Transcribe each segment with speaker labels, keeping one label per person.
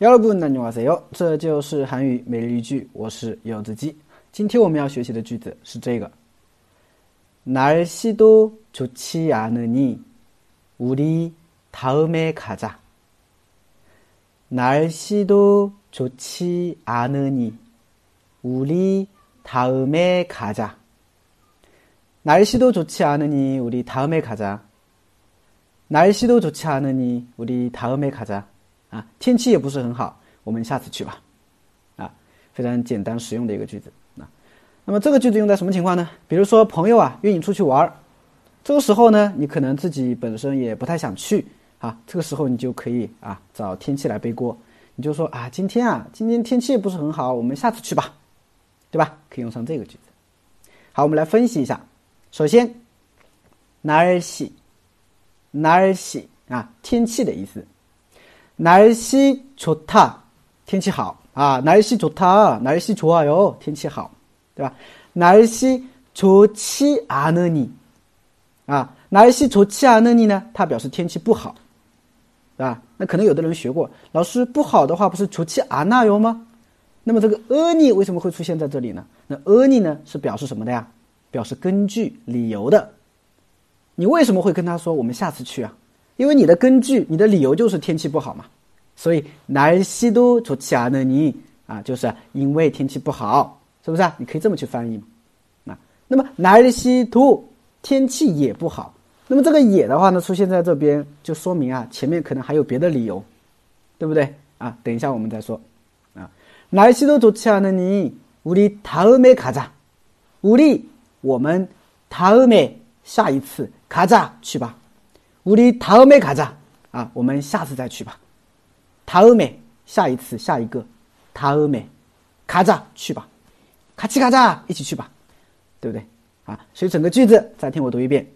Speaker 1: 여러분 안녕하세요. 这就是韩语每日一句我是柚子鸡今天我们要学习的句子是这个날씨도좋지않으니우리다음에가자날씨도좋지않으니우리다음에가자날씨도좋지않으니우리다음에가자날씨도좋지않으니우리다음에가자 啊，天气也不是很好，我们下次去吧。啊，非常简单实用的一个句子啊。那么这个句子用在什么情况呢？比如说朋友啊约你出去玩儿，这个时候呢，你可能自己本身也不太想去啊，这个时候你就可以啊找天气来背锅，你就说啊今天啊今天天气不是很好，我们下次去吧，对吧？可以用上这个句子。好，我们来分析一下。首先，날씨날 씨， 啊，天气的意思。 날씨좋 다， 天气好啊！날씨좋 다， 날씨좋아 요， 天气好，对吧？날씨좋지않으 니， 啊，날씨좋지않으니呢？它表示天气不好，对吧？那可能有的人学过，老师不好的话不是좋지않아 요吗？那么这个은 니为什么会出现在这里呢？那은 니呢是表示什么的呀？表示根据理由的。你为什么会跟他说我们下次去啊？ 因为你的根据、你的理由就是天气不好嘛，所以날씨도좋지않으니啊，就是因为天气不好，是不是啊？你可以这么去翻译嘛，啊，那么날씨도天气也不好，那么这个也的话呢，出现在这边就说明啊，前面可能还有别的理由，对不对啊？等一下我们再说啊，날씨도좋지않으니우리다음에가 자， 우리我们다음에下一次가자去吧。 우리다음에가자啊，我们下次再去吧。다음에下一次，下一个。다음에가자去吧。같이가 자， 一起去吧，对不对？啊，所以整个句子再听我读一遍。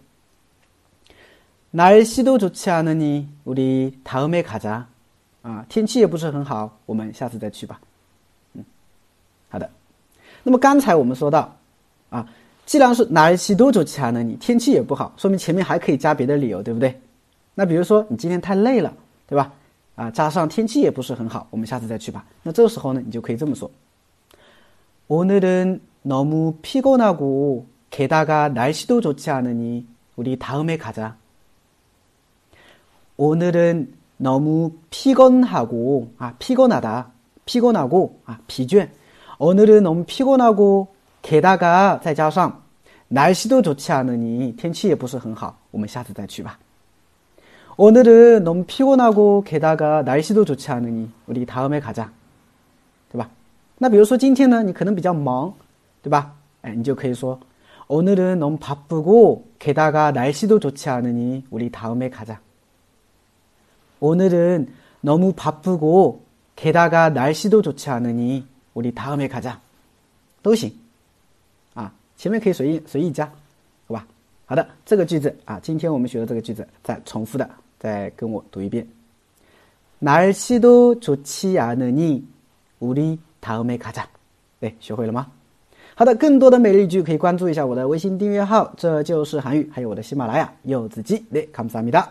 Speaker 1: 날씨도좋지않으니우리다음에가 자。 啊，天气也不是很好，我们下次再去吧。嗯，好的。那么刚才我们说到，啊。 既然是날씨도좋지않으 니， 天气也不好，说明前面还可以加别的理由，对不对？那比如说你今天太累了，对吧？啊，加上天气也不是很好，我们下次再去吧。那这个时候呢，你就可以这么说：오늘은너무피곤하고게다가날씨도좋지않으니우리다음에가 자。 오늘은너무피곤하고啊，피곤하 다， 피곤하고啊，疲倦。오늘은너무피곤하고 给大家再加上，날씨도좋지않으니天气也不是很好，我们下次再去吧。오늘은너무피곤하고게다가날씨도좋지않으니우리다음에가 자， 对吧？那比如说今天呢，你可能比较忙，对吧？哎，你就可以说오늘은너무바쁘고게다가날씨도좋지않으니우리다음에가 자。 오늘은너무바쁘고게다가날씨도좋지않으니우리다음에가 자， 都行。 前面可以随意随意加，好吧？好的，这个句子啊，今天我们学的这个句子，再重复的再跟我读一遍。날씨도좋지않으니우리다음에가 자。 哎，学会了吗？好的，更多的每日一句可以关注一下我的微信订阅号，这就是韩语，还有我的喜马拉雅柚子鸡。对，감사합니다